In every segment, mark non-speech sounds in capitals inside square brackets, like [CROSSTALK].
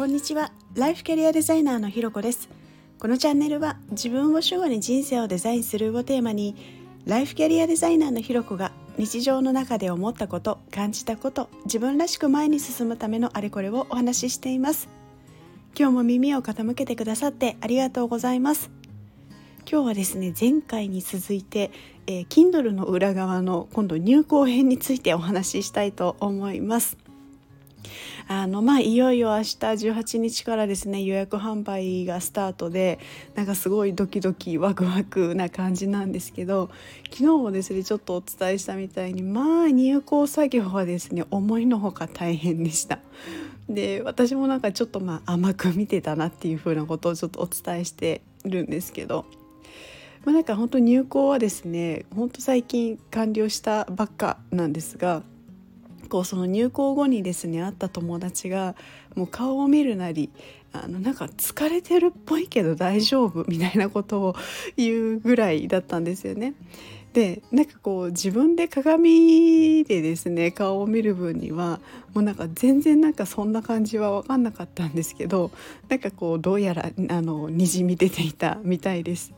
こんにちは。ライフキャリアデザイナーのひろこです。このチャンネルは自分を主語に人生をデザインするをテーマにライフキャリアデザイナーのひろこが日常の中で思ったこと感じたこと自分らしく前に進むためのあれこれをお話ししています。今日も耳を傾けてくださってありがとうございます。今日はですね前回に続いて、えー、Kindle の裏側の今度入稿編についてお話ししたいと思います。あのまあいよいよ明日18日からですね予約販売がスタートでなんかすごいドキドキワクワクな感じなんですけど昨日もですねちょっとお伝えしたみたいにまあ入稿作業はですね思いのほか大変でした。で私もなんかちょっとまあ甘く見てたなっていうふうなことをちょっとお伝えしてるんですけど。まあ、なんか本当入校はですね本当最近完了したばっかなんですが構その入校後にですね会った友達がもう顔を見るなりあのなんか疲れてるっぽいけど大丈夫みたいなことを言うぐらいだったんですよね。でなんかこう自分で鏡でですね顔を見る分にはもうなんか全然なんかそんな感じは分かんなかったんですけどなんかこうどうやらあのにじみ出ていたみたいです。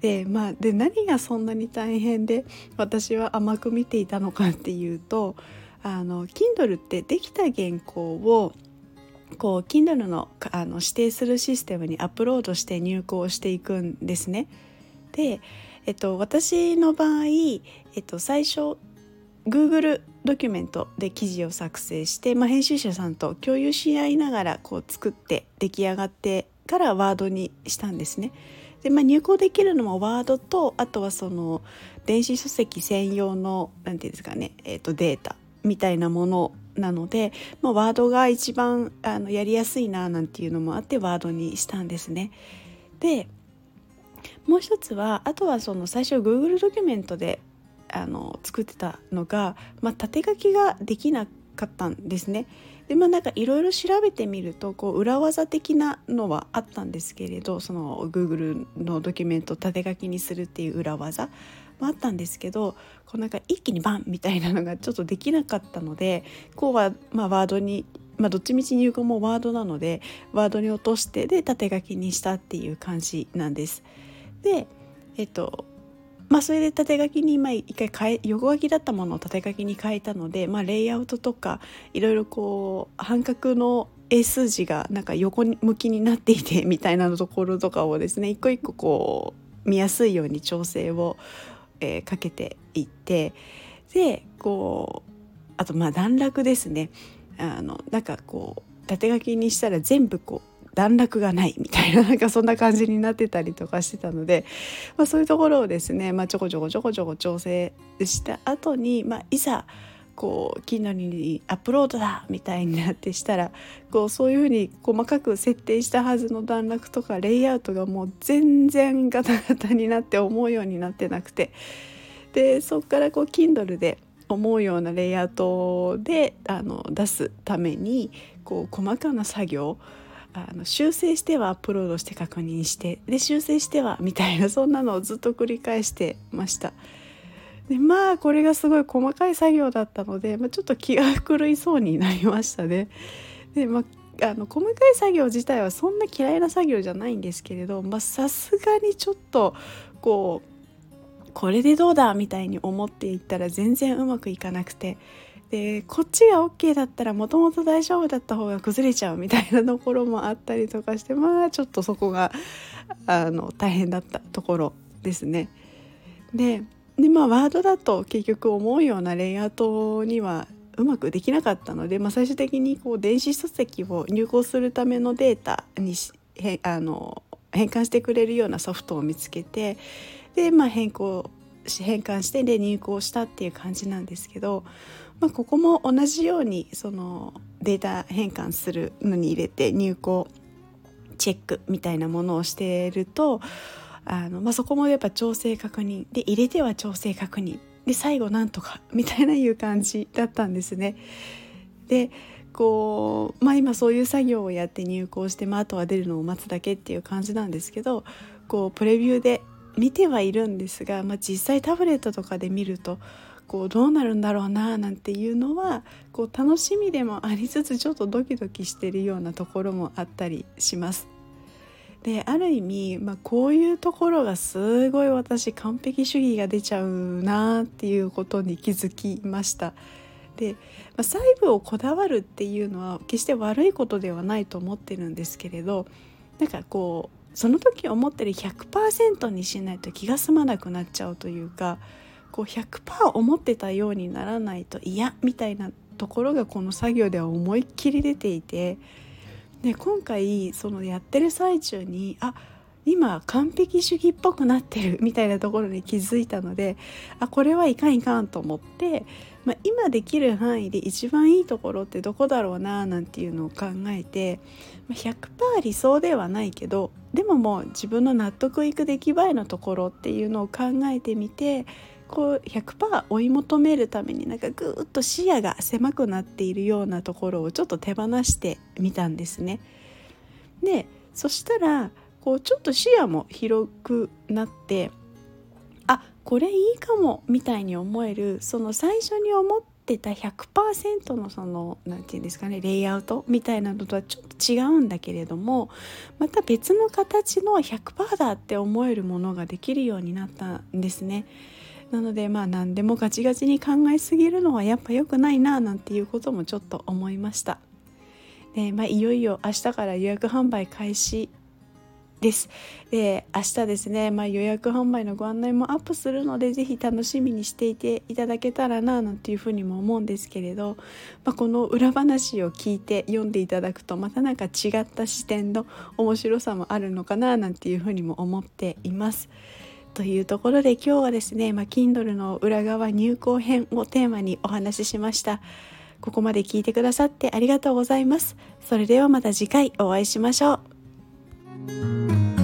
でまあ、で何がそんなに大変で私は甘く見ていたのかっていうとあの Kindle ってできた原稿をこう Kindle のあの指定するシステムにアップロードして入稿していくんですね。で、えっと、私の場合、えっと、最初 Google ドキュメントで記事を作成して、まあ、編集者さんと共有し合いながらこう作って出来上がってからワードにしたんですね。で、まあ、入稿できるのもワードとあとはその電子書籍専用の何て言うんですかね、えー、とデータみたいなものなので、まあ、ワードが一番あのやりやすいななんていうのもあってワードにしたんですね。でもう一つはあとはその最初 Google ドキュメントであの作ってたのが、まあ、縦書きができなかったんですね。でまあなんかいろいろ調べてみるとこう裏技的なのはあったんですけれどその Google のドキュメントを縦書きにするっていう裏技もあったんですけどこうなんか一気にバンみたいなのがちょっとできなかったのでこうはまあワードにまあ、どっちみち入稿もワードなのでワードに落としてで縦書きにしたっていう感じなんです。でえっとまあそれで縦書きに今一回変え横書きだったものを縦書きに変えたので、まあ、レイアウトとかいろいろこう半角の英数字がなんか横向きになっていてみたいなところとかをですね一個一個こう見やすいように調整をえー、かけていってでこうあとまあ段落ですね。あのなんかこう縦書きにしたら全部こう段落がないみたいななんかそんな感じになってたりとかしてたので、まあ、そういうところをですね、まあ、ちょこちょこちょこちょこ調整した後に、まあ、いざこう Kindle にアップロードだみたいになってしたらこうそういうふうに細かく設定したはずの段落とかレイアウトがもう全然ガタガタになって思うようになってなくてでそこからこう Kindle で思うようなレイアウトであの出すためにこう細かな作業あの修正してはアップロードして確認してで修正してはみたいなそんなのをずっと繰り返してました。でまあこれがすごい細かい作業だったので、まあ、ちょっと気が狂いそうになりましたね。でまああの細かい作業自体はそんな嫌いな作業じゃないんですけれどさすがにちょっとこうこれでどうだみたいに思っていったら全然うまくいかなくてでこっちが OK だったらもともと大丈夫だった方が崩れちゃうみたいなところもあったりとかしてまあちょっとそこがあの大変だったところですね。ででまあワードだと結局思うようなレイアウトにはうまくできなかったので、まあ、最終的にこう電子書籍を入稿するためのデータにへあの変換してくれるようなソフトを見つけてで、まあ、変更変換してで入稿したっていう感じなんですけど、まあ、ここも同じようにそのデータ変換するのに入れて入稿チェックみたいなものをしているとあの、まあ、そこもやっぱ調整確認で入れては調整確認で最後なんとかみたいないう感じだったんですね。でこうまあ今そういう作業をやって入稿して、まあ、あとは出るのを待つだけっていう感じなんですけどこうプレビューで見てはいるんですが、まあ、実際タブレットとかで見るとこうどうなるんだろうななんていうのはこう楽しみでもありつつちょっとドキドキしてるようなところもあったりします。である意味、まあ、こういうところがすごい私完璧主義が出ちゃうなっていうことに気づきました。で、まあ、細部をこだわるっていうのは決して悪いことではないと思ってるんですけれどなんかこうその時思ってる100%にしないと気が済まなくなっちゃうというかこう100%思ってたようにならないと嫌みたいなところがこの作業では思いっきり出ていてで今回そのやってる最中にあ今完璧主義っぽくなってる [LAUGHS] みたいなところに気づいたのであこれはいかんいかんと思って、まあ、今できる範囲で一番いいところってどこだろうななんていうのを考えて、ま、100%理想ではないけどでももう自分の納得いく出来栄えのところっていうのを考えてみてこう100%追い求めるためになんかぐーっと視野が狭くなっているようなところをちょっと手放してみたんですね。でそしたらこうちょっと視野も広くなってあこれいいかもみたいに思えるその最初に思ってた100%のその何て言うんですかねレイアウトみたいなのとはちょっと違うんだけれどもまた別の形の100%だって思えるものができるようになったんですね。なのでまあ何でもガチガチに考えすぎるのはやっぱ良くないななんていうこともちょっと思いました。でまあ、いよいよ明日から予約販売開始です。で明日ですね、まあ、予約販売のご案内もアップするので是非楽しみにしていていただけたらななんていうふうにも思うんですけれど、まあ、この裏話を聞いて読んでいただくとまた何か違った視点の面白さもあるのかななんていうふうにも思っています。というところで今日はですね、まあ、Kindle の裏側入稿編をテーマにお話ししました。ここまで聞いてくださってありがとうございます。それではまた次回お会いしましょう。